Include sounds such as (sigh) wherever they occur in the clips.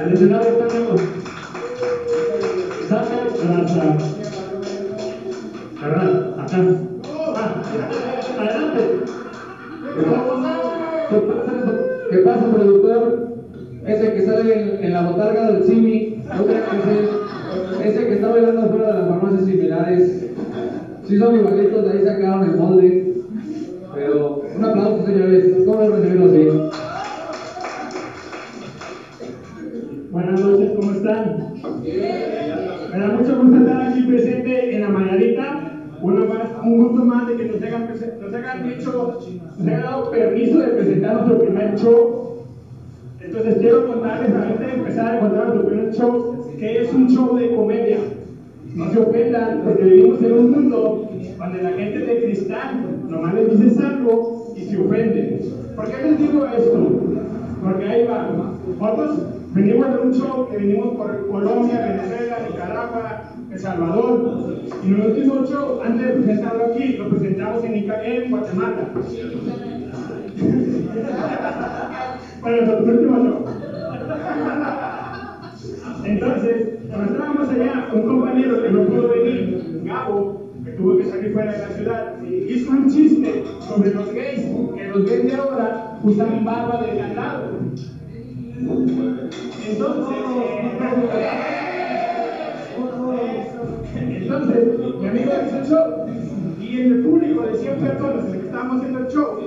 El escenario tenemos Saca Raza. Carnal, acá. Ah, adelante. ¿Qué pasa, ¿Qué pasa, productor? Ese que sale en, la botarga del Simi, ese, que está bailando afuera de las farmacias similares. Sí son igualitos, de ahí sacaron el molde. De ahora usan barba de candado. Entonces, mi amigo hizo el show, y en el público de 100 personas que estábamos haciendo el show,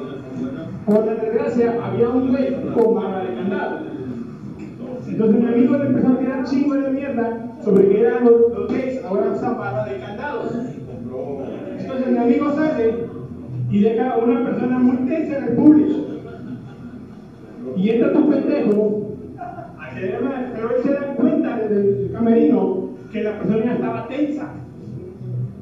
por la desgracia, había un güey con barba de candado. Entonces mi amigo le empezó a tirar chingo de mierda sobre que eran los, los gays, ahora usan barra de candados. Entonces mi amigo sale y deja a una persona muy tensa en el público. Y entra tu pendejo, pero él se da cuenta desde el camerino que la persona ya estaba tensa.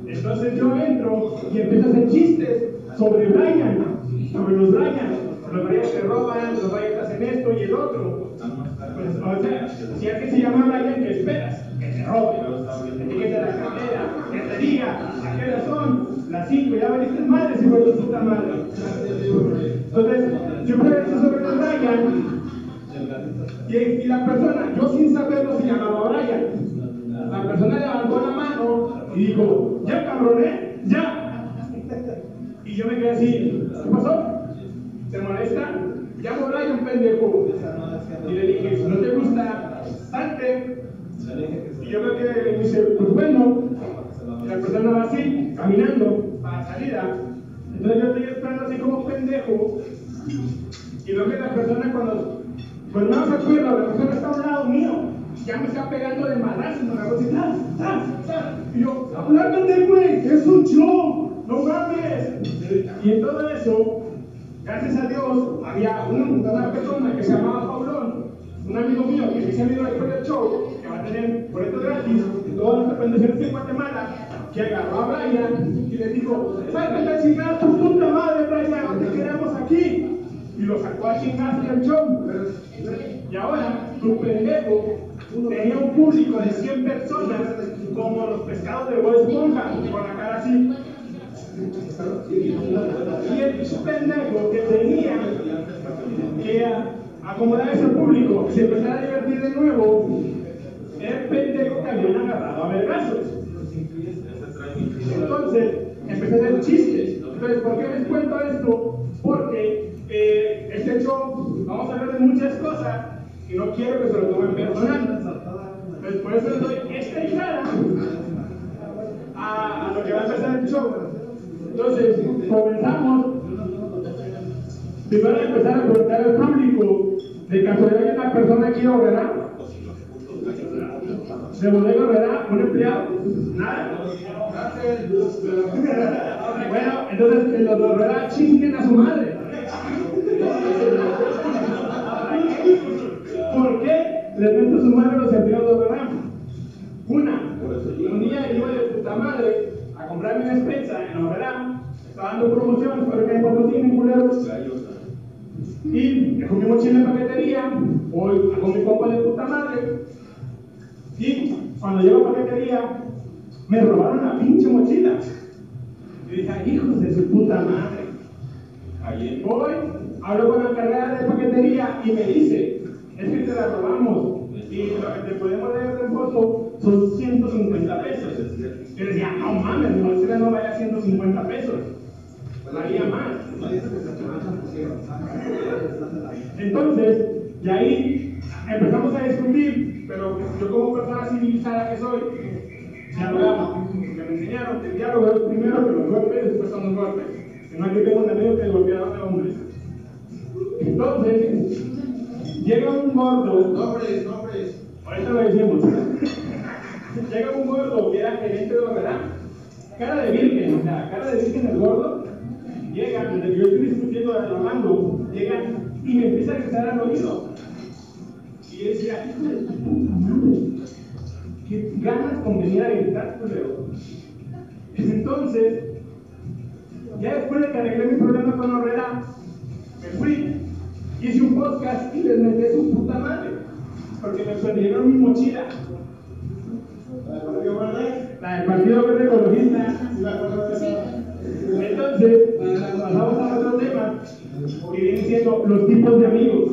Entonces yo entro y empiezo a hacer chistes sobre Brian, sobre los Brian, los Brian que roban, los Brian hacen esto y el otro. Pues, o sea, si alguien se llama Brian, ¿qué esperas? Que te robe, que quite la cartera, que te diga a qué hora son las 5, ya veniste madre, si fue tu puta madre. Entonces, yo pregunto sobre los Brian y, y la persona, yo sin saberlo, se llamaba Brian. La persona levantó la mano y dijo, ya cabroné, ya. Y yo me quedé así, ¿qué pasó? ¿Te molesta? Llamo a Brian, pendejo. Y le dije, si no te gusta, salte. Y yo y me dice, pues bueno. La persona va así, caminando para salida. Entonces yo estoy esperando así como pendejo. Y veo que la persona cuando, pues no se acuerda, la persona está a un lado mío. Ya me está pegando de madrazo, me hago así, ¡tas, tas, tas! Y yo, ¡hablándate, güey! ¡Es un show! ¡No mames! Y en todo eso, gracias a Dios, había un- una persona que se llamaba un amigo mío que se hizo después del show, que va a tener boletos gratis en todas las pensiones en Guatemala, que agarró a Brian y le dijo, sácate a chingar a tu puta madre, Brian, te queremos aquí. Y lo sacó a chingar del show. Y ahora, tu pendejo tenía un público de 100 personas como los pescados de Bob Esponja, con la cara así. Y el pendejo que tenía que acomodar ese público se empezara a divertir de nuevo, el pendejo que habían agarrado a vergazos. Entonces, empecé a hacer chistes. Entonces, ¿por qué les cuento esto? Porque eh, este show, vamos a hablar de muchas cosas y no quiero que se lo tomen personal. Entonces, por eso les doy esta entrada a, a lo que va a empezar el show. Entonces, comenzamos. Primero empezar a preguntar al público, ¿de casualidad hay una persona aquí de Oberá? ¿De bodega Oberá? ¿Un empleado? Nada. Bueno, entonces los de Oberá chinguen a su madre. ¿Por qué les meto su madre a los empleados de Oberá? Una, un día iba de puta madre a comprarme una despensa en Oberá, estaba dando promociones para que me patrocinen culeros. Y dejó mi mochila en paquetería, voy con mi compa de puta madre. Y cuando llego a paquetería, me robaron la pinche mochila. Y dije, "Ay, hijos de su puta madre. Ahí voy, hablo con la encargada de paquetería y me dice, es que te la robamos. Y conozco son 150 pesos. Yo decía, no mames, mi mochila no a 150 pesos. Valía más. Entonces, de ahí empezamos a discutir, pero yo como persona civilizada que soy, dialogamos, porque me enseñaron que el diálogo es primero que los golpes, después son los golpes. No aquí tengo un amigo que golpeaba a hombres. Entonces, llega un gordo. Nombres, nombres. Ahorita lo decimos. llega un gordo que era gerente de Oberá. Cara de virgen, o sea, cara de virgen el gordo. Llega, mientras yo estoy discutiendo, hablando, llega y me empieza a gritar al oído. Y yo decía, hijo de puta madre, qué ganas con venir a gritar, culero. Entonces, ya después de que arreglé mi problema con Herrera, me fui, hice un podcast y les metí su puta madre, porque me perdieron mi mochila. La del Partido Verde Ecologista. Entonces, pasamos a otro tema, que viene siendo los tipos de amigos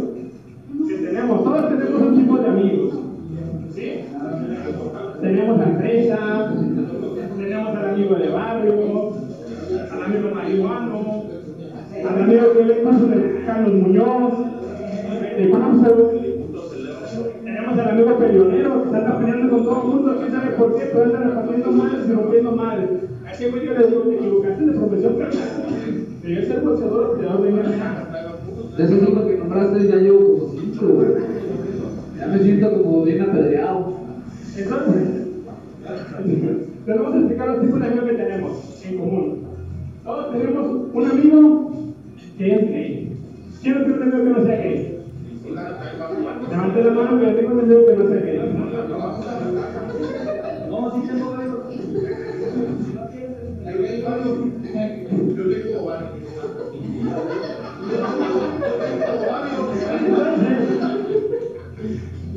que tenemos. Todos tenemos un tipo de amigos. Tenemos a empresa, tenemos al amigo de barrio, al amigo marihuano, al amigo que ve curso de Carlos Muñoz, de curso. Tenemos al amigo peleonero que anda peleando con todo el mundo, quién sabe por qué, pero anda repartiendo madres y rompiendo madres. A ese güey yo le digo, te equivocaste de profesión. Debes ser boxeador o peleador de MMA. De esos cinco que nombraste ya llevo como cinco, güey. Ya me siento como bien apedreado. Entonces, tenemos que explicar los tipos de amigos que tenemos en común. Todos tenemos un amigo que es gay. ¿Quién no tiene un amigo que no sea gay? Levante la mano que yo tengo un amigo que no sea gay. No, sí tengo varios. Yo tengo varios.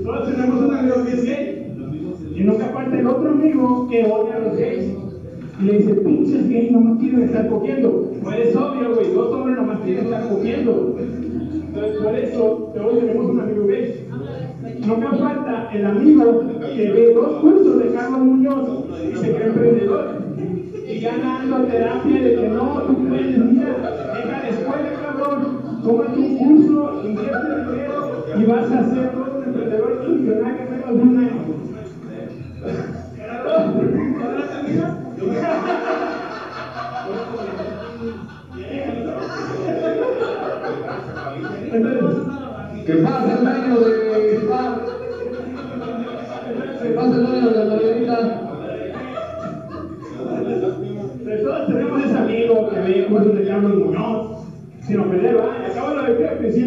Todos tenemos un amigo que es gay. Y nunca falta el otro amigo que odia a los gays. Y le dice, pinches gays, nomás quieren estar cogiendo. Pues es obvio, güey, dos hombres nomás quieren estar cogiendo. Entonces, por eso, todos tenemos un amigo gay. Nunca falta el amigo que ve dos cursos de Carlos Muñoz y se cree emprendedor. Ya dando terapia de que no, tú puedes, mira, deja la escuela, cabrón, tómate un curso, invierte dinero y vas a ser todo un emprendedor funcional en menos de un año.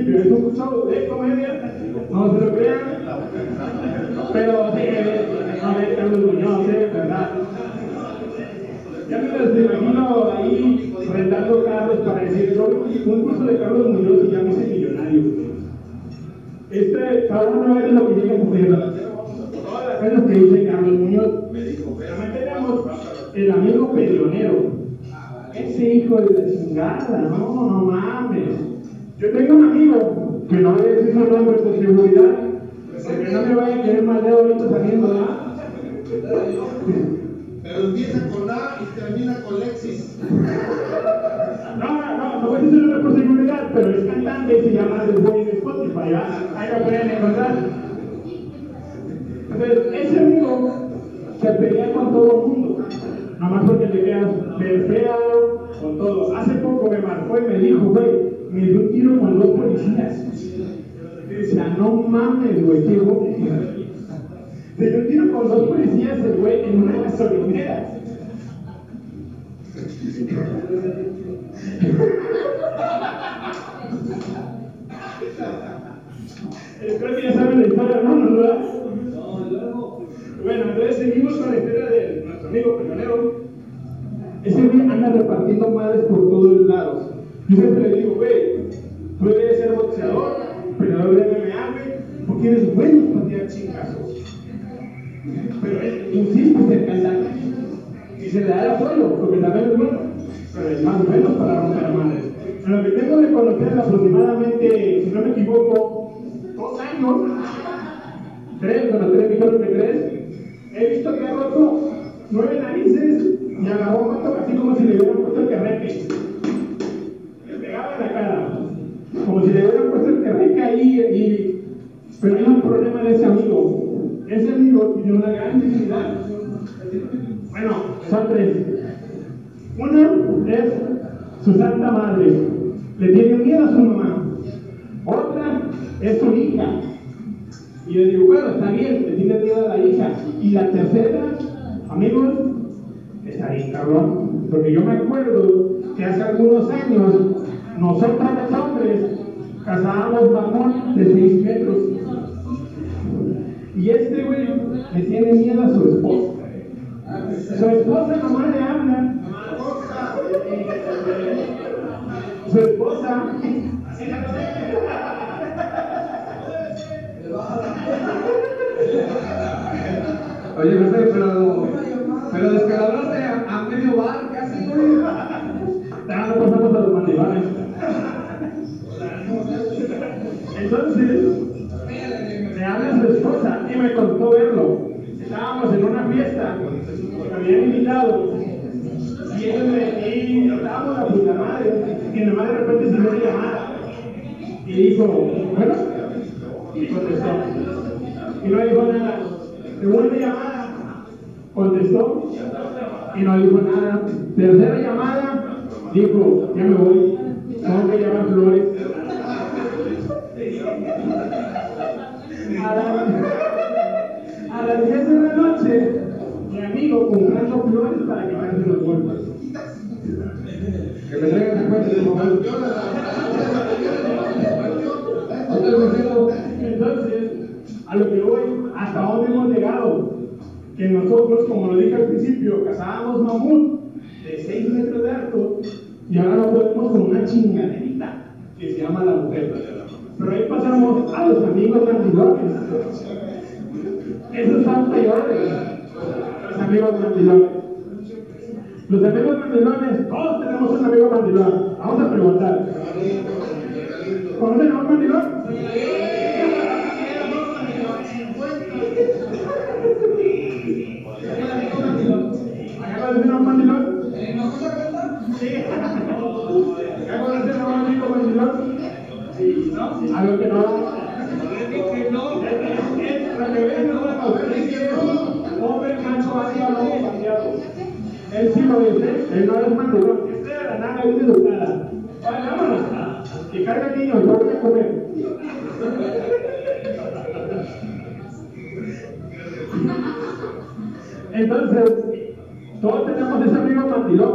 Es un show de comedia, no se lo crean, pero sí, a ver Carlos Muñoz. ¿verdad? Ya me los imagino ahí rentando carros para decir, yo un curso de Carlos Muñoz y ya me hice millonario. Este, cada uno es lo que llega a. Todas las que dice Carlos Muñoz. También tenemos el amigo peleonero. Ese hijo de la chingada, no, no mames. Yo tengo un amigo que no voy a decir su nombre por seguridad, porque no me vaya a querer mal de ahorita saliendo, ¿verdad? Pero empieza con A y termina con Lexis. No, no, no, voy a decir su nombre por seguridad, pero es cantante y se llama The Boy en Spotify, ¿verdad? Ahí lo pueden encontrar. Entonces, ese amigo se pelea con todo el mundo, nomás porque le quedas ver feo, con todo. Hace poco me marcó y me dijo, güey, me dio un tiro con dos policías. Y decía, no mames, güey, qué güey. Se dio un tiro con dos policías el güey en una gasolinera. Creo que ya saben la historia, ¿no? ¿No, verdad? Bueno, entonces seguimos con la historia de nuestro amigo peleonero. Ese güey anda repartiendo madres por todos lados. Yo siempre le digo, güey, tú debes ser boxeador, peleador de MMA, güey, porque eres bueno para tirar chingazos. Pero él insiste en cantante. Y se le da el apoyo, porque también es bueno. Pero es más bueno para romper madres. En lo que tengo de conocer aproximadamente, si no me equivoco, dos años, tres, bueno, tres, dijeron que tres, loco nueve narices y agarró vato así como si le hubieran puesto el carrete. Le pegaba en la cara. Como si le hubieran puesto el carrete Pero hay un problema de ese amigo. Ese amigo tiene una gran dignidad. Bueno, son tres. Uno es su santa madre. Le tiene miedo a su mamá. Otra es su hija. Y yo digo, bueno, está bien, le tiene miedo a la hija. Y la tercera, amigos, está bien, cabrón. Porque yo me acuerdo que hace algunos años, nosotros los hombres cazábamos mamón de 6 metros. Y este güey le tiene miedo a su esposa. Su esposa nomás le habla. Su esposa. Oye, pero, pero descalabraste a, a medio bar casi, güey. Ya no pasamos a los mandilones. Entonces, me habla su esposa y me contó verlo. Estábamos en una fiesta, me habían invitado. Y me, y estábamos a puta madre. Y nada más de repente se una llamada. Y dijo, bueno, y contestó. Y no dijo nada. Segunda llamada, contestó y no dijo nada. Tercera llamada, dijo, ya me voy, tengo que llevar flores. Las 10 de la noche, mi amigo comprando flores para quitarse los golpes. Que me traigan el cuento de mamá. Entonces, a lo que voy, ¿hasta dónde hemos llegado? Que nosotros, como lo dije al principio, cazábamos mamut de 6 metros de alto y ahora lo podemos con una chingaderita que se llama la mujer. Pero ahí a los amigos mandilones. Esos son peores, los amigos mandilones. Los amigos mandilones, todos tenemos un amigo mandilón. Vamos a preguntar. ¿Conocen a un mandilón? ¿Acá conocen a un mandilón? Sí. ¿Acá conocen a un amigo mandilón? Sí, ¿no? A lo que no. Es- es- Para que vean una cosa, es que no, hombre macho hacia lobo paseado. Él sí lo dice, él no es mandilón. Este de la nada es educada. Vale, vámonos. Que carga el niño, yo voy a comer. Entonces, todos tenemos ese amigo mandilón,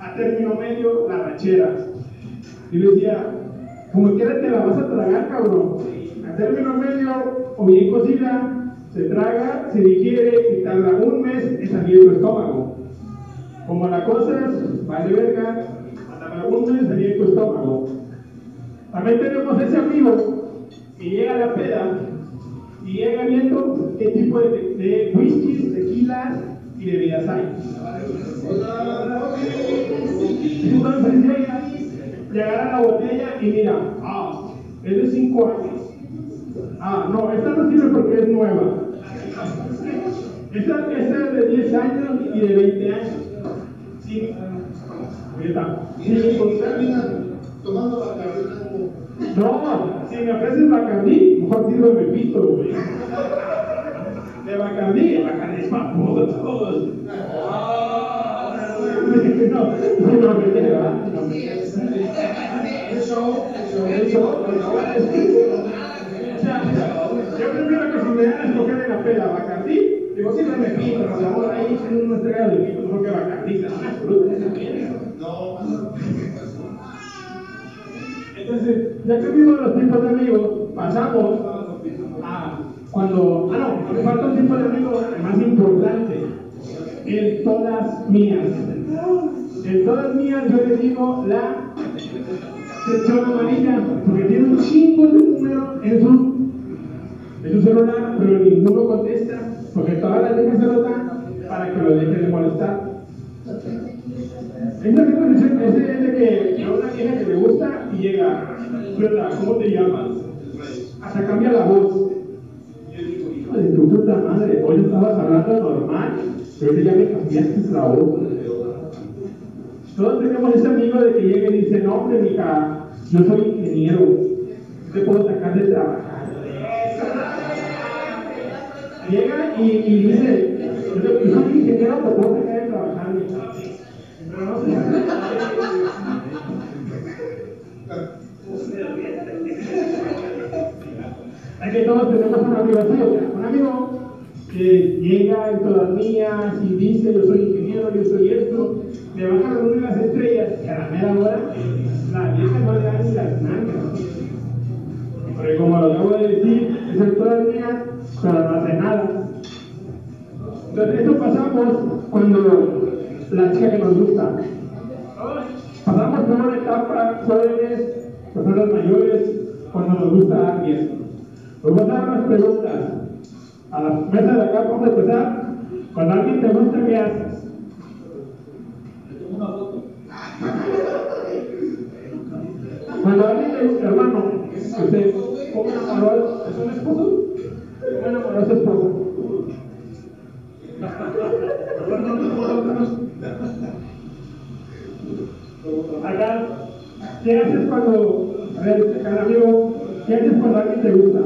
a término medio la rachera. Y yo decía, como quiera te la vas a tragar, cabrón. A término medio o bien cocida, se traga, se digiere y tarda un mes en salir tu estómago. Como la cosa vale verga, a tardar un mes en salir tu estómago. También tenemos ese amigo que llega a la peda y llega viendo qué tipo de, de whiskies, tequilas y bebidas hay. Entonces llega, le agarra la botella y mira, ah, es de 5 años. Ah, no, esta no sirve porque es nueva. Esta, esta es de 10 años y de 20 años. Sí. Ahí está. Tomando Bacardi no, si me ofreces Bacardí, mejor tiro de Pepito, güey. De Bacardí, Bacardí es para todos. No, no, no. No, lleva. Eso, eso, Eso, yo prefiero que si me a escoger en la peda Bacardí, digo, sí, no me pito, por favor, ahí es una estrella de pito, mejor que Bacardí, no, mierda. No, Entonces, ya que vimos los tipos de amigos, pasamos a cuando, ah no, me falta un tipo de amigo más importante, el todas mías. En todas mías yo le digo la sección amarilla, porque tiene un chingo de número en su, en su celular, pero ninguno contesta, porque todas las lo dan para que lo dejen de molestar. Esta conversación es de, que a una vieja que le gusta y llega, "Hola, ¿cómo te llamas? Hasta cambia la voz. De tu puta madre, hoy estabas hablando normal, pero ya me cambiaste la voz. Todos tenemos ese amigo de que llega y dice, no hombre, mija, yo soy ingeniero, te puedo sacar de trabajar. Llega y, y dice, yo soy ingeniero, te puedo sacar de trabajar, mija. Pero no. Es que todos tenemos un amigo un amigo que llega en todas mías y dice yo soy ingeniero, yo soy esto, le baja la luna y las estrellas y a la mera hora la vieja no le da ni las nalgas. Porque como lo acabo de decir, es en todas mías, pero no hace nada. Entonces esto pasamos cuando la chica que nos gusta. Pasamos por una etapa, jóvenes, personas mayores, cuando nos gusta alguien. Vamos a dar unas preguntas. A la mesa de acá vamos a empezar. Cuando alguien te gusta, ¿qué haces? Cuando alguien te gusta, hermano, usted, ¿cómo enamoró a su esposo? ¿Cómo enamoró a su esposa? Acá, ¿qué haces cuando, a ver, cada amigo, ¿qué haces cuando alguien te gusta?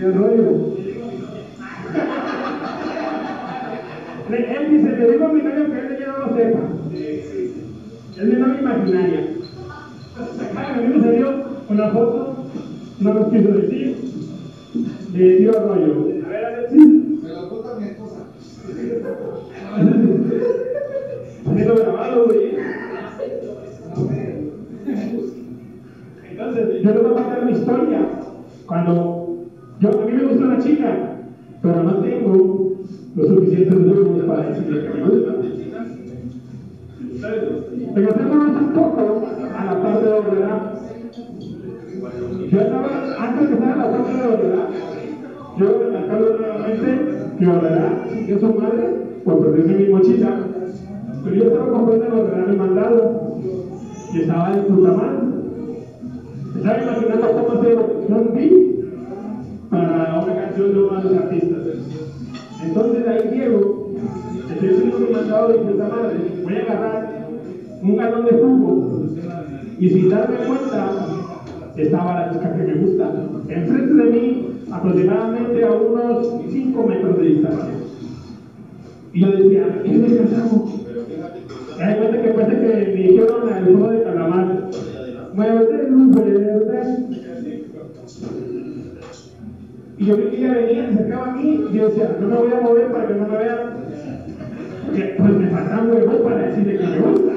El rollo. Le- Él dice, le digo a mi novio que él ya no lo sepa. Es mi novia imaginaria. Acá mí me salió una foto, no nos quiso decir, le dio rollo. A ver, Alexis. me lo cuenta mi esposa. (laughs) Haciendo grabado, güey. Entonces, yo les voy a contar mi historia. Cuando yo, a mí me gusta una chica, pero no tengo los suficientes huevos para decirle que me gusta. Regresemos un poco a la parte de Obrera. Yo estaba, antes de estar en la parte de Obrera, yo recalcaba nuevamente que Obrera siguió su madre por perderme mi mochila. Pero yo estaba comprando el Obrera mi mandado y estaba puta madre. Estaba imaginando cómo hacer un beat para una canción de uno de los artistas. Entonces ahí llego, estoy haciendo mi mandado de puta madre, voy a agarrar un galón de jugo y sin darme cuenta estaba la chica que me gusta enfrente de mí aproximadamente a unos 5 metros de distancia. Y yo decía, ¿qué me pasamos? Me da cuenta que que me dijeron al juego de calamar. Muévete, luz verde. Y yo vi que ella venía, se acercaba a mí y yo decía, no me voy a mover para que no me vean. Pues me falta un huevo para decirle que me gusta.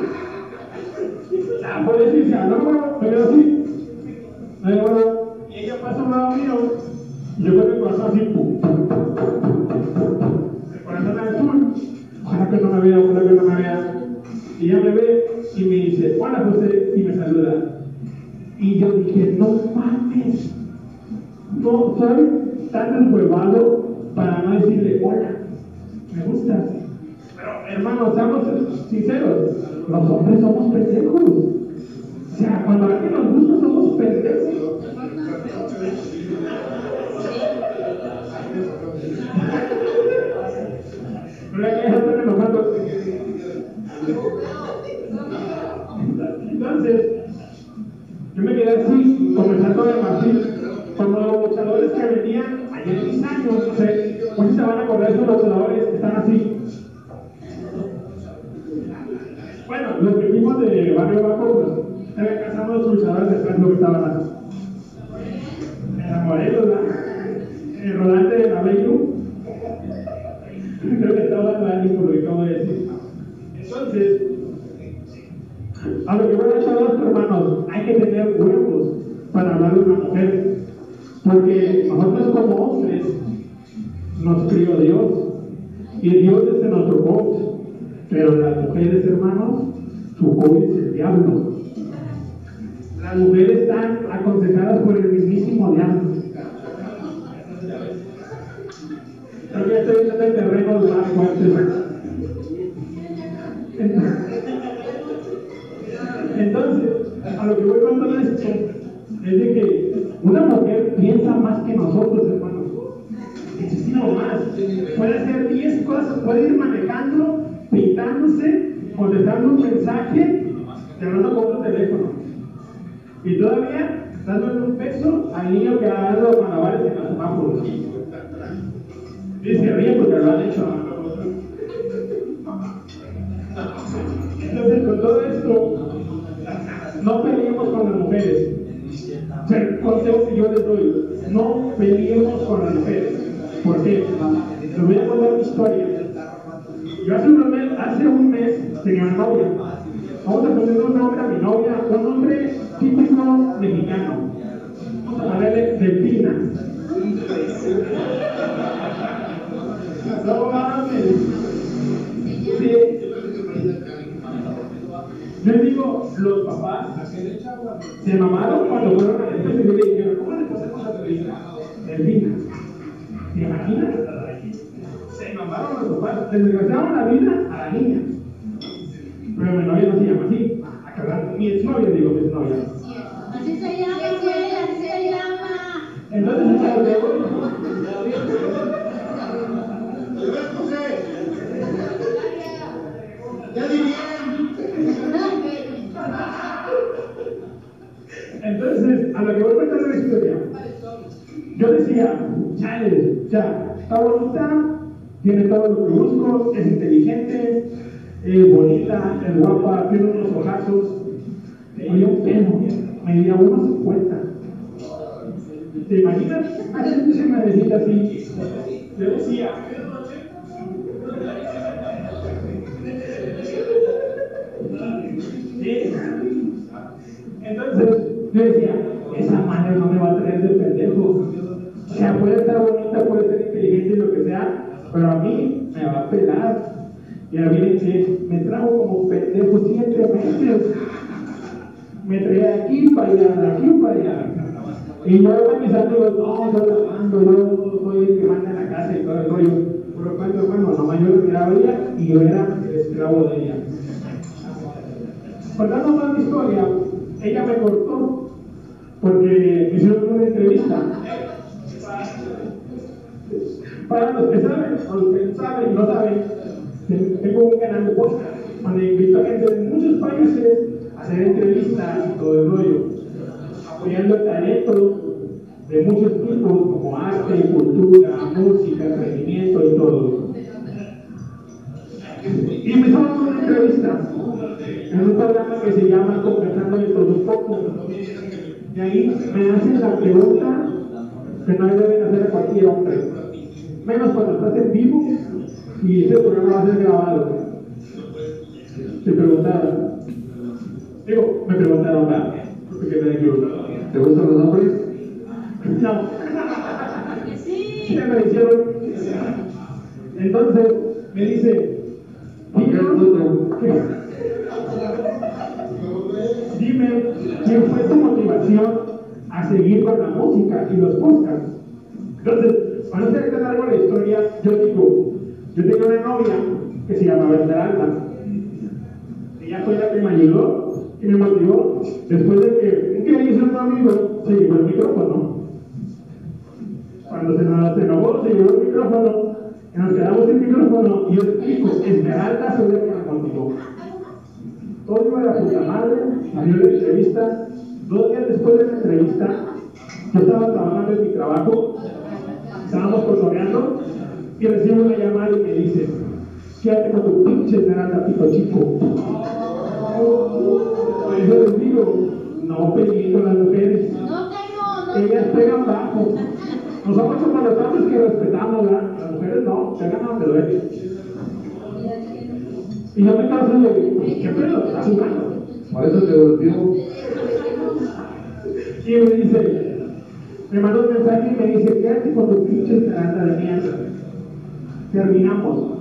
La policía, no, no, me quedo así. No, no, no. Y ella pasa a un lado mío. Y yo con el corazón así, pum, pum, pum, pum. El corazón azul. Ojalá que no me vea, ojalá que no me vea. Y ella me ve y me dice, hola José, y me saluda. Y yo dije, no mames, no soy tan deshuevado para no decirle hola, me gustas. Pero hermanos, seamos sinceros, los hombres somos pendejos. O sea, cuando alguien nos gusta somos pendejos. (laughs) Entonces, yo me quedé así, comenzando de Martín, como los luchadores que venían años, no sé, pues se van a acordar esos luchadores que están así. Bueno, los que vimos de Barrio Bajo, pues, eh, casamos los luchadores detrás lo que estaban así. En la Morelos, el rodante de Bellu, creo que estaba hablando por lo que acabo de decir. Entonces, a lo que voy a echar los hermanos, hay que tener huevos para hablar de una mujer. Porque nosotros como hombres nos crió Dios. Y Dios es nuestro coach. Pero las mujeres, hermanos, su coach es el diablo. Las mujeres están aconsejadas por el mismísimo diablo. Que ya estoy viendo el terreno fuerte. Entonces, a lo que voy con todo esto es de que una mujer piensa más que nosotros, hermanos. Muchísimo más. Puede hacer 10 cosas, puede ir manejando, pintándose, contestando un mensaje y hablando con otro teléfono. Y todavía dándole un peso al niño que ha dado malabares en los semáforos. Y se ríe porque lo han hecho. Entonces, con todo esto, no peleemos con las mujeres. O sea, el consejo que yo les doy, no peleemos con las mujeres. ¿Por qué? Les voy a contar mi historia. Yo hace un mes, hace un tenía una novia. Vamos a poner un nombre a mi novia, un nombre típico mexicano. Vamos a ponerle Delfina. No mames. Sí. Yo digo, los papás se mamaron cuando fueron a la y le dijeron, ¿cómo le pasamos a Delfina? Delfina. ¿Te imaginas? Se mamaron los papás, les desgraciaron la vida a la niña. Pero mi novia no se llama así. A cagar, mi exnovia, digo, mi exnovia. Así se llama, así se llama. Entonces, (laughs) a lo que voy, ¿Le ves, José? Ya dirían. Entonces, a lo que voy a contar la historia, yo decía, chale, ya, está bonita, tiene todo lo que busco, es inteligente, es bonita, es guapa, tiene unos ojazos, tenía un pelo, medía 1.50. ¿Te imaginas? Así se me decía así. Le decía. Entonces, yo decía, esa madre no me va a traer de pendejo. Sea, puede estar bonita, puede ser inteligente y lo que sea, pero a mí me va a pelar. Y a mí me trajo como pendejo siete meses. Me traía de aquí para allá, de aquí para allá. Y yo con mis amigos, no, yo la mando, yo soy el que manda en la casa y todo el rollo. Por lo cual, hermano, nomás yo lo miraba ella y yo era el esclavo de ella. Contando más mi historia, ella me cortó porque me hicieron una entrevista. Para los que saben, o los que saben y no saben, tengo un canal de podcast donde invito a gente de muchos países a hacer entrevistas y todo el rollo, apoyando el talento de muchos tipos como arte, cultura, música, emprendimiento y todo. Y empezamos con una entrevista en un programa que se llama Conversando de todo un poco. Y ahí me hacen la pregunta que no deben hacer a cualquier hombre, menos cuando estás en vivo y ese programa va a ser grabado. Te preguntaron, digo, me preguntaron, ¿verdad? ¿Te gustan los hombres? No. Sí. Me lo hicieron. Entonces me dice, dime, ¿quién fue tu motivación a seguir con la música y los podcasts? Entonces, para no ser tan largo la historia, yo digo, yo tenía una novia que se llamaba Esmeralda. Ella fue la que me ayudó y me motivó después de que un día hice un amigo, se llevó el micrófono. Cuando se nos se enojó, se llevó el micrófono, y nos quedamos sin micrófono y yo explico, Esmeralda fue la que me motivó. Todo iba la puta madre, salió la entrevista. Dos días después de la entrevista, yo estaba trabajando en mi trabajo, estábamos cotorreando y recibo una llamada y me dice, quédate con tu pinche esmeralda, pito chico. Por eso les digo, no peleen con las mujeres. No tengo, no Ellas pegan bajo. Nosotros como los hombres que respetamos, ¿verdad? Las mujeres no, pegan a donde duele. Y yo me quedo así de, ¿qué pedo? ¿Estás jugando? Por eso te golpeó. Y me dice, me mandó un mensaje y me dice, quédate con tu pinche esperanza de mierda. Terminamos.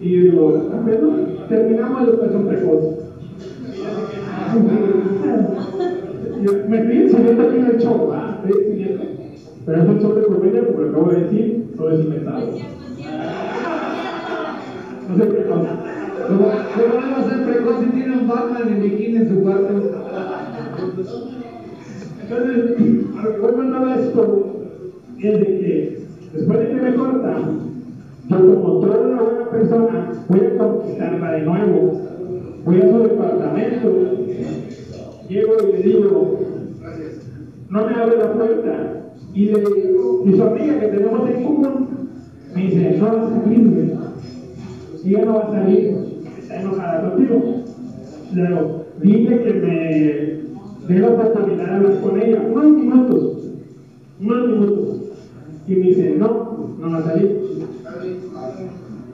Y yo digo, ¿qué pedo? Terminamos la educación precoz. Yo me estoy enseñando aquí en el show, ¿verdad? Estoy enseñando. Pero es un show de comedia, como lo acabo de decir, todo es inventado. No sé qué cosa. ¿Cómo, cómo no va a ser precoz si tiene un Batman en bikini en su cuarto? Entonces, a lo que voy mandando esto es de que después de que me corta, yo como toda una buena persona voy a conquistarla de nuevo. Voy a su departamento, llego y le digo, no me abre la puerta. Y, le, y su amiga que tenemos en común me dice, no va a salir, ella no va a salir, está enojada contigo. Luego, dile que me la oportunidad hablar con ella, unos minutos, unos minutos. Y me dice, no, no va a salir.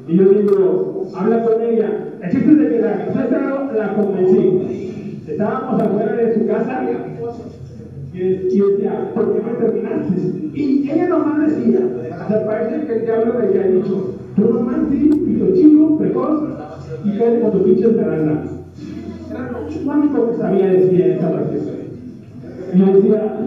Y yo digo, habla con ella. El de que la, la, la convencí. Estábamos afuera de su casa y, decía, ¿por qué me terminaste? Y ella nomás decía, se parece que el diablo le había dicho, tú nomás sí, pito chico, precoz, y quédate con tu pinche esmeralda. Único que sabía decir esa receta. Y yo decía,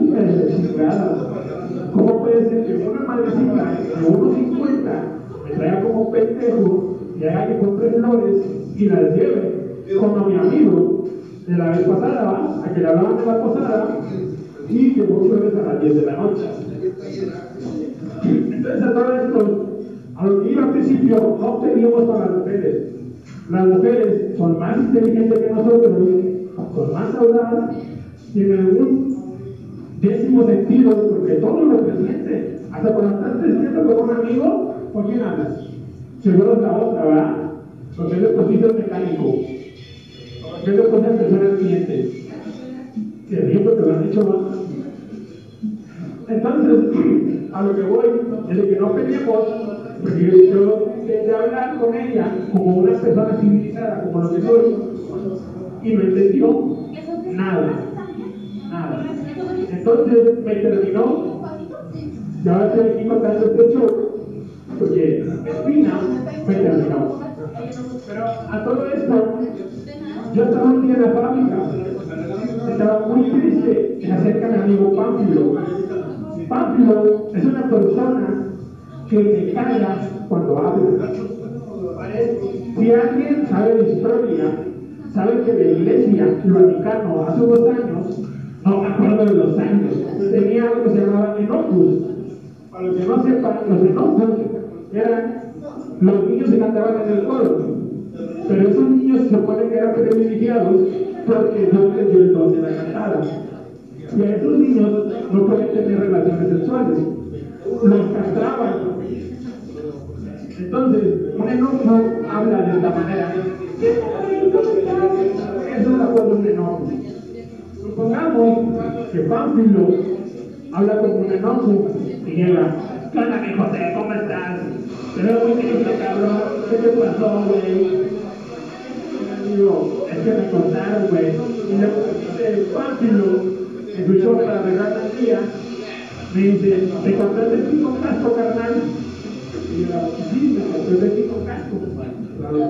¿cómo puede ser que una madrecita de 1.50 me traiga como pendejo y haga que compre flores y las lleve como mi amigo de la vez pasada, a que le hablaban de la posada y que fue flores a las 10 de la noche? Entonces, a todo esto, a lo que iba al principio, no teníamos con las mujeres. Las mujeres son más inteligentes que nosotros, son más audaces, tienen un décimo sentido, porque todo lo presiente. Hasta cuando estás creciendo con un amigo, ¿con quién hablas? Seguro es la otra, ¿verdad? Porque es cositas mecánico. Porque es cosas atención al cliente. Se ríe porque lo han dicho más. Entonces, a lo que voy es de que no peleemos, porque yo, intenté hablar con ella como una persona civilizada, como lo que soy, y no entendió nada, nada. Entonces me terminó, y ahora estoy aquí contando este show, porque Espina me terminó. Pero a todo esto, yo estaba un día en la fábrica, estaba muy triste, me acerca mi amigo Pánfilo. Pánfilo es una persona que me calla cuando habla. Si alguien sabe de historia, sabe que la iglesia, el Vaticano, hace unos años, no me acuerdo de los años, tenía algo que se llamaba Enocus. Para los que no sepan, los Enocus eran los niños que cantaban en el coro. Pero esos niños se supone que eran privilegiados porque Dios les dio el don de la cantada. Y a esos niños no pueden tener relaciones sexuales. Los castraban. Entonces, un enojo habla de esta manera. Eso es la forma de un enojo. Supongamos que Pánfilo habla con un enojo y llega. ¿Qué onda, José? ¿Cómo estás? Te veo muy triste, cabrón. ¿Qué te pasó, güey? Digo, es que me contaron, güey. Y le dice, Pánfilo, en su el día, me dice, ¿te compraste tipo casco, carnal? Y yo, sí, me compré tipo casco. Los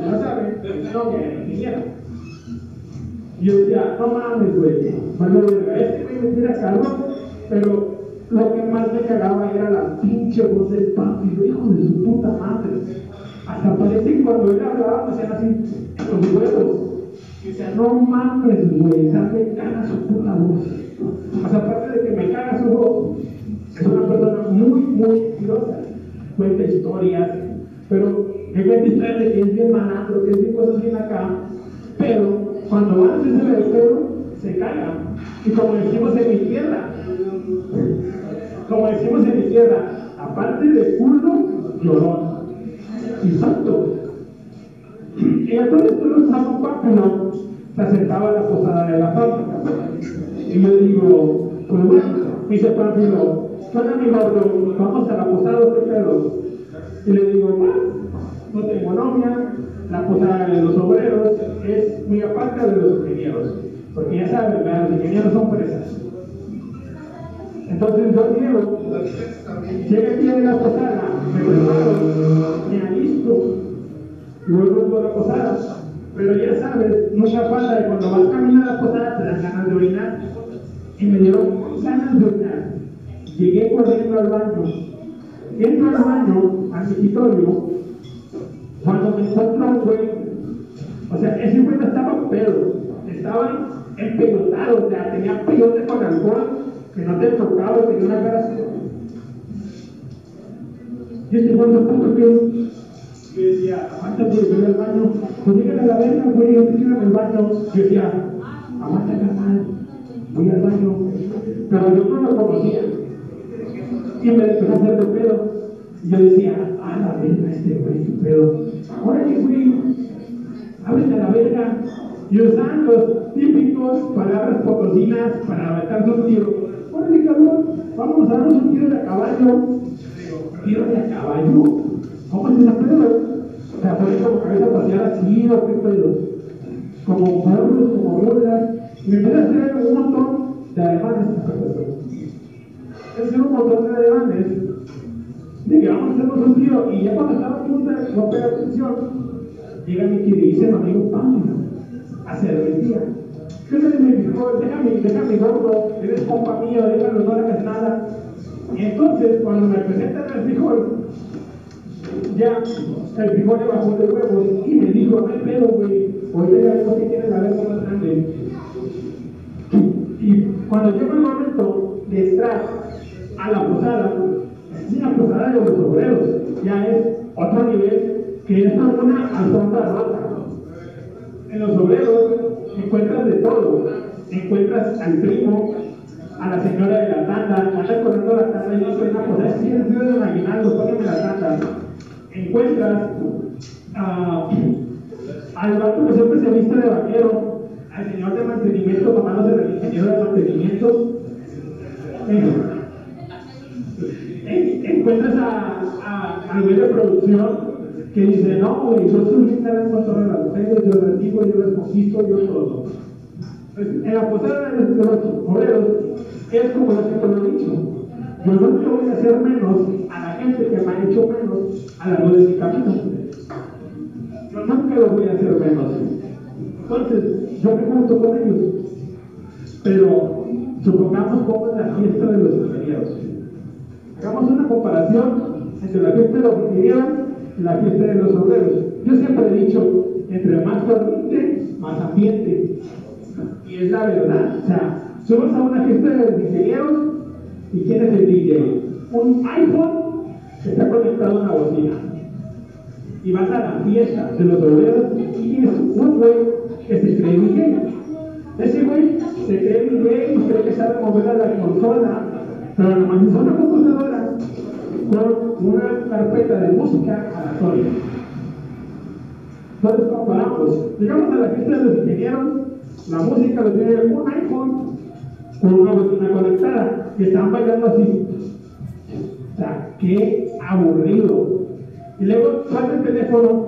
que no que quisiera. Y yo decía, no mames, güey, vale verga, este güey me tira calor, pero lo que más me cagaba era la pinche voz del papi, hijo de su puta madre. Hasta parece que cuando él hablaba, hacían así, con los huevos. Y decía, no mames, güey, esa me caga su puta voz. O sea, aparte de que me caga su voz, es una persona muy, muy mentirosa. Cuenta historias, pero me cuenta historias de que es bien malandro, que es bien cosas bien acá. Pero cuando van a hacerse el pedo, se caga. Y como decimos en mi tierra, como decimos en mi tierra, aparte de culo, llorón. Y santo. Y entonces San Páculo se acercaba a la posada de la fábrica. Y yo digo, pues bueno, dice Pánfilo, suena mi gordo, vamos a la posada de pedo. Y le digo, no tengo novia, la posada de los obreros es muy aparte de los ingenieros. Porque ya saben, los ingenieros son presas. Entonces yo llego, llega aquí a la posada, me preparo, me alisto, y vuelvo a la posada. Pero ya sabes, mucha falta de cuando vas camino a la posada te dan ganas de orinar. Y me dieron ganas de orinar. Llegué corriendo al baño. Entro al baño, al escritorio, cuando me encuentro un güey, o sea, ese güey no estaba pedo, estaba empelotado, o sea, tenía peyote con alcohol que no te tocaba, tenía una cara así. Y este güey no pudo que yo decía, aguántate, voy al baño. Pues llegan a la verga, güey, yo te quiero en el baño. Yo decía, aguanta, carnal, voy al baño. Pero yo no lo conocía. Y me empezó a hacer de pedo. Y yo decía, a la verga este güey, qué pedo. Órale, güey, ábrete a la verga. Y usan los típicos palabras potosinas para aventarse un tiro. Órale, cabrón, vamos a darnos un tiro de a caballo. ¿Tiro de a caballo? ¿Cómo es ese pedo? O sea, fue como cabeza pasear así o qué pedo. Como perros, como mulas. Y me empecé a hacer un montón de ademanes. Es un montón de ademanes. De que vamos a hacernos un tiro. Y ya cuando estaba a romper la tensión, llega mi queridísimo amigo Pamela a servirría. Yo le digo, déjame, déjame gordo, eres compa mío, déjalo, no le hagas nada. Y entonces, cuando me presentan el frijol, ya el frijol le bajó de huevos y me dijo, no hay pedo, güey, ahorita ya vemos que tienes la verga más grande. Y cuando llegó el momento de entrar a la posada, es una posada de los obreros, ya es otro nivel que es una alfombra rota. En los obreros encuentras de todo. Encuentras al primo, a la señora de la tanda, anda corriendo la tanda y no suena, pues es que tío del aguinaldo, póngame la tanda. Encuentras a, al vato que siempre se viste de vaquero, al señor de mantenimiento, tomándose del ingeniero de mantenimiento. En- encuentras a, a, güey de producción que dice, no, güey, yo soy un gran motor de las mujeres, yo las digo, yo las conquisto, yo todo. Pues, en la posada de los obreros es como lo que te lo he dicho. Yo nunca voy a hacer menos a la gente que me ha hecho menos a la luz de mi camino. Yo nunca lo voy a hacer menos. Entonces, yo me junto con ellos. Pero supongamos cómo es la fiesta de los ingenieros. Hagamos una comparación entre la fiesta de los ingenieros y la fiesta de los obreros. Yo siempre he dicho, entre más corriente, más ambiente. Y es la verdad. O sea, subes a una fiesta de los ingenieros y ¿quién es el DJ? Un iPhone que está conectado a una bocina. Y vas a la fiesta de los obreros y tienes un güey que se cree DJ. Ese güey se cree DJ y cree que sabe mover a la consola, pero nomás es una computadora una carpeta de música aleatoria. Entonces comparamos, llegamos a la fiesta de los ingenieros, la música lo tiene un iPhone con una bocina conectada y están bailando así. O sea, qué aburrido. Y luego suena el teléfono.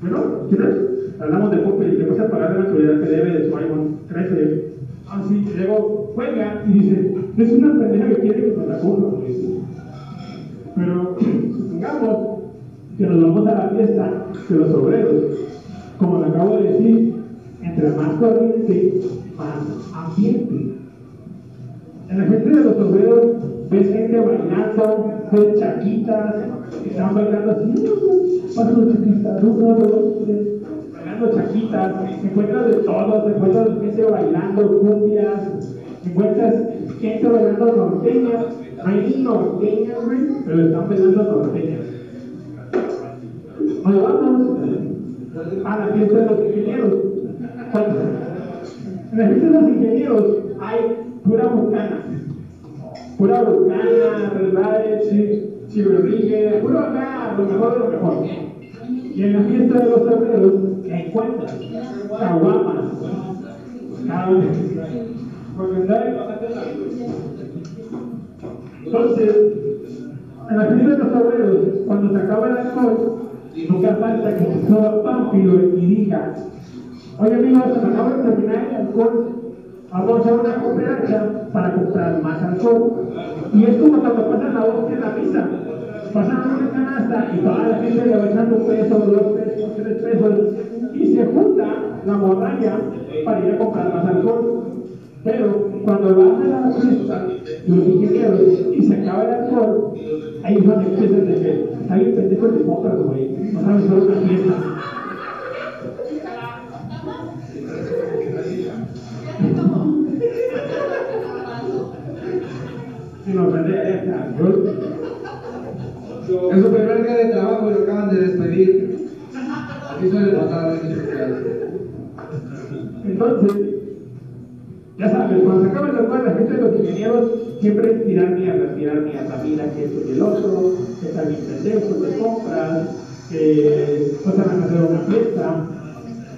Bueno, ¿quieres? Hablamos de Pope y le vas a pagar la naturaleza que debe de su iPhone 13. Ah, sí, y luego juega y dice, es una pendeja que quiere que nos la compra. Pero supongamos que nos vamos a la fiesta de los obreros. Como le acabo de decir, entre más corriente, más ambiente. En la gente de los obreros ves gente bailando, ves chaquitas, están bailando así, pasan chaquitas, bailando chaquitas, encuentras de todo, encuentras gente bailando cumbias, encuentras gente bailando norteñas, no hay norteñas, güey, pero están bailando norteñas. Nos vamos a la fiesta de los ingenieros. En la fiesta de los ingenieros hay pura bucana. Pura bucana, relaves, chiverrigue, puro acá, lo mejor de lo mejor. Y en la fiesta de los obreros, ¿qué encuentras? Caguamas. Entonces, en la fiesta de los obreros, cuando se acaba el alcohol, nunca falta que se suba Pánfilo y diga, oye amigos, se me de terminar el alcohol, vamos a una cooperacha para comprar más alcohol. Y es como cuando pasan la voz en la misa. Pasan una canasta y toda la gente le va echando un peso, dos pesos, tres pesos, y se junta la morralla para ir a comprar más alcohol. Pero cuando vas a la fiesta, los ingenieros, y se acaba el alcohol, ahí es donde empiezan de que está bien pendejo de compras, güey. No sabes solo una fiesta. Si nos vende esta, En su primer día de trabajo lo acaban de despedir. Así suele pasar. Entonces, ya sabes, cuando se acaba el alcohol, la gente de los ingenieros siempre es tirar mierda, tirar mierda, mira que esto y el otro, que está bien pendejo, te compras, que no a hacer una fiesta,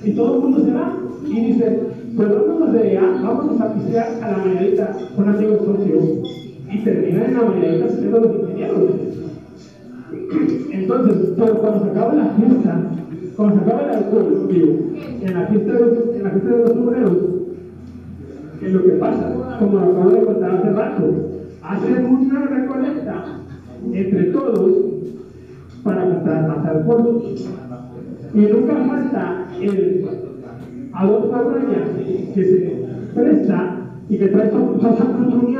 y todo el mundo se va. Y dice, pues vámonos de allá, vámonos a pistear a la mañanita con amigos socios, y terminan en la mañanita siendo los ingenieros. Entonces, pero cuando se acaba la fiesta, cuando se acaba el alcohol, digo, en la fiesta de los, en la fiesta de los obreros, ¿qué lo que pasa? Como lo acabo de contar hace rato, hacen una recolecta entre todos para comprar más alcohol. Y nunca falta el Adolfo Braya que se presta y que trae su, su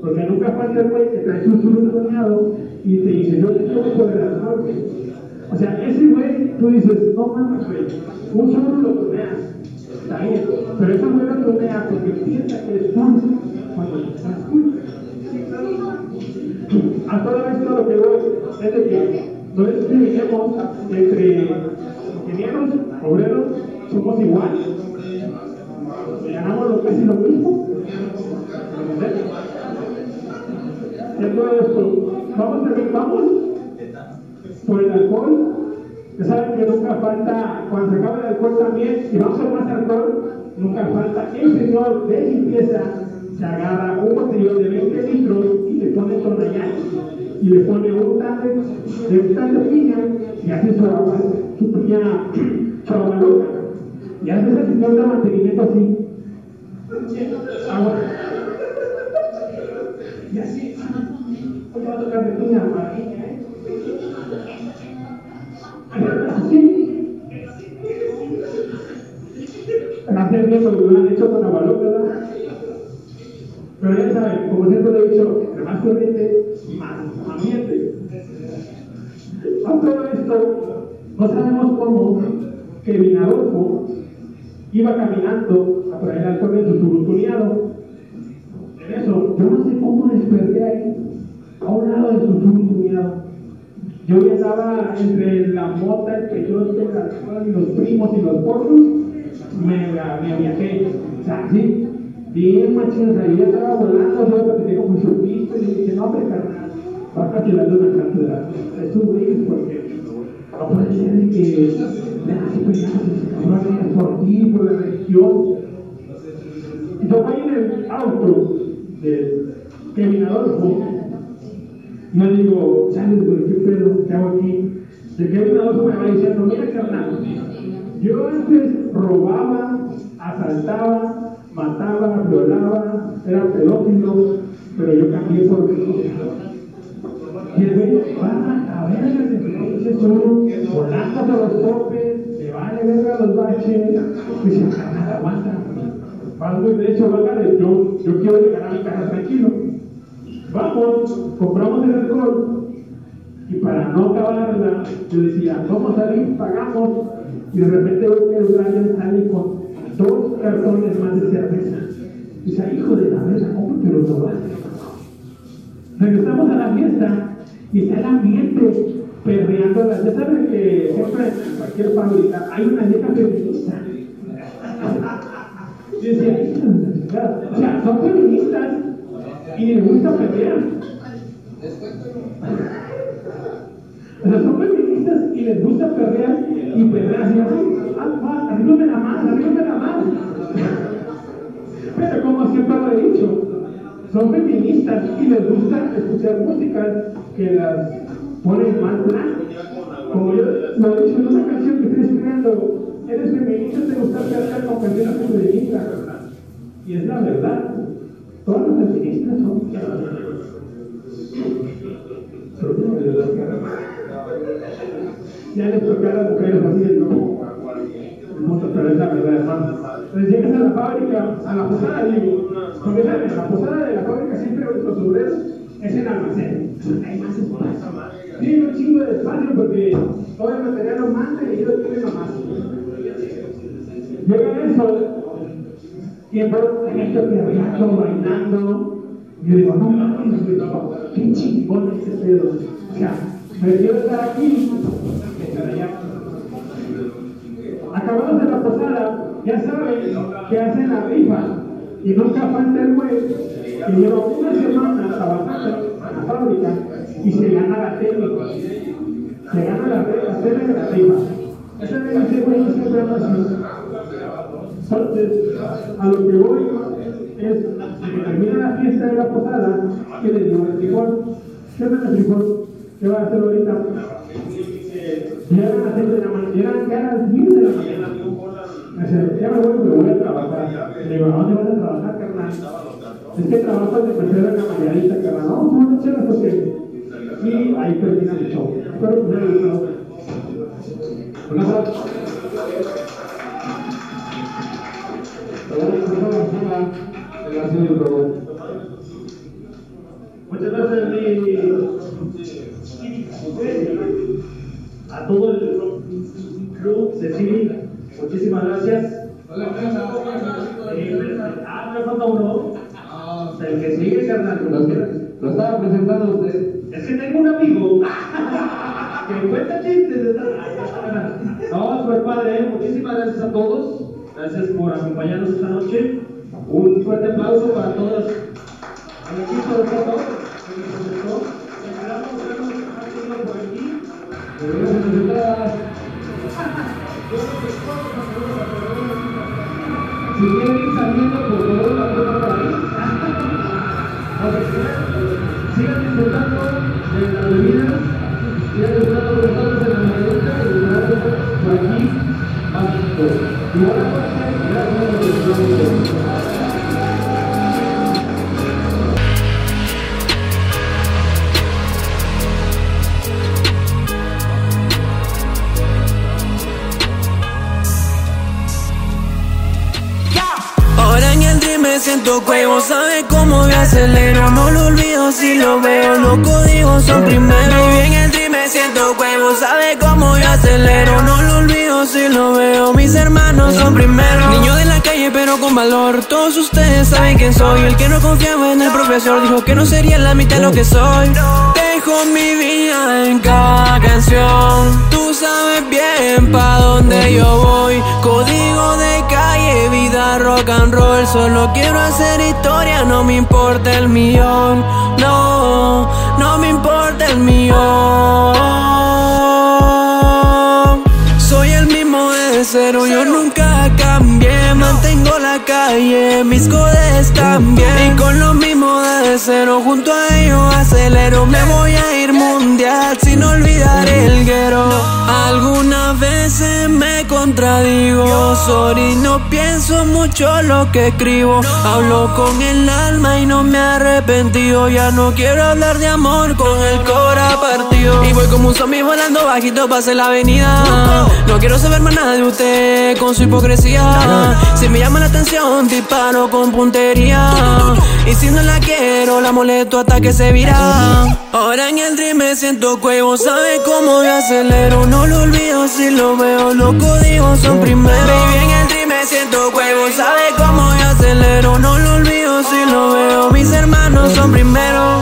porque nunca falta el güey que trae su tuneado y te dice, yo te por el alcohol. O sea, ese güey, tú dices, no mames, güey, un solo lo tuneas, está bien, pero güey lo tunea porque piensa que es dulce cuando estás dulce. A todo esto lo que voy es de que no discriminemos entre ingenieros, obreros, somos iguales. Ganamos lo casi lo mismo. Entonces, esto, vamos vamos por el alcohol. Ya saben que nunca falta, cuando se acaba el alcohol también, y vamos a más alcohol, nunca falta el señor de limpieza se agarra un botellón de 20 litros y le pone tonallán y le pone un tante de un tante piña y hace su agua, su piña loca. Y hace ese señor de mantenimiento así. Agua. Y así. Hoy va a tocar de piña Porque lo han hecho con ¿verdad? Pero ya saben, como siempre lo he dicho, entre más corriente, más ambiente. A todo esto, no sabemos cómo que Adolfo iba caminando a traer alcohol en su turutuneado. En eso, yo no sé cómo desperté ahí, a un lado de su turutuneado. Yo ya estaba entre la mota, el peyote, el alcohol y los primos y los porros, me, me viajé. O sea, sí, bien machín, ahí estaba volando, yo platiqué con su pisto y le dije, no, hombre, carnal, vas a tirar una cátedra. Es un güey porque no puede ser que le hace pelear cabrones por ti, por la religión. Yo voy en el auto de Kevin Adolfo, yo digo, chale, güey, ¿qué pedo? ¿Qué hago aquí? De Kevin Adolfo me va diciendo, mira, carnal, yo antes robaba, asaltaba, mataba, violaba, era pedófilo, pero yo cambié por. Y el güey va a ver el pinche sur, volando a los topes, le vale verga los baches, dice, Algo de hecho, de yo, yo quiero llegar a mi casa tranquilo. Vamos, compramos el alcohol y para no acabarla, yo decía, vamos a pagamos y de repente veo que Brian sale con dos cartones más de cerveza. Y dice, hijo de la mesa, ¿cómo te lo robaste? Regresamos a la fiesta y está el ambiente perreando. Ya saben que siempre en cualquier fábrica hay una vieja feminista. (laughs) Y decía, o sea, son feministas y les gusta perrear. Son feministas y les gusta perrear y perrear así, ah, arriba de la mano, arriba de la mano. Pero como siempre lo he dicho, son feministas y les gusta escuchar música que las ponen más plan. Como yo lo he dicho en una canción que estoy escribiendo, eres feminista, te gusta cantar con canciones feministas. Y es la verdad. Todas las feministas son. Ya les toca a las mujeres así, ¿no? pero es la verdad, hermano. Entonces llegas a la fábrica, a la posada, digo, porque en la posada de la fábrica siempre los obreros es el almacén. Hay más espacio. Un chingo de espacio porque todo el material lo manda y ellos tienen más. Llega eso, tiempo la gente perreando, bailando. Y yo digo, no mames, qué chingón este pedo. O prefiero estar aquí que. Acabados de la posada, ya saben que hacen la rifa y nunca falta el güey que lleva una semana trabajando en la fábrica y se gana la técnica. Se gana la, la técnica de la rifa. Ese es el güey siempre. Entonces, a lo que voy es que termina la fiesta de la posada y le digo al frijol, ¿qué es el frijol? ¿Qué va a hacer ahorita? Llegan a las 6 de la mañana, llegan a las 10 de la mañana. Dice, ya me voy, me voy a trabajar. Digo, ¿a dónde vas a trabajar, carnal? Es que trabajo de la mañanita, carnal. No, no, no, chévere, porque. Y ahí termina el show. Me. Muchas gracias, mi a todo el club Cecilia. Muchísimas gracias. Eh, ah, me falta uno. El que sigue, carnal. Lo estaba presentando usted. Es que tengo un amigo (laughs) que cuenta chistes. No, super padre. ¿eh? Muchísimas gracias a todos. Gracias por acompañarnos esta noche. Un fuerte aplauso para todos. Al equipo de todos Thank you. Primero. Niño de la calle pero con valor, todos ustedes saben quién soy, el que no confiaba en el profesor dijo que no sería la mitad de lo que soy. Dejo mi vida en cada canción, tú sabes bien pa' dónde yo voy, código de calle, vida rock and roll, solo quiero hacer historia, no me importa el millón, no, no me importa el millón. Soy el mismo de cero, yo nunca cambié, mantengo la calle, mis codes también. Y con lo mismo de cero, junto a ellos acelero, me voy a ir mundial sin olvidar el guero. Algunas veces me contradigo, sorry, no pienso mucho lo que escribo. Hablo con el alma y no me arrepentido. Ya no quiero hablar de amor con el cora partido. Y voy como un zombie volando bajito pase la avenida. No quiero saber más nada de usted con su hipocresía. Si me llama la atención, disparo con puntería. Y si no la quiero, la molesto hasta que se vira. Ahora en el dream me siento cuevo, ¿sabe cómo yo acelero? No lo olvido si lo veo, los códigos son primero. Baby, en el dream me siento cuevo, ¿sabe cómo yo acelero? No lo olvido si lo veo, mis hermanos son primero.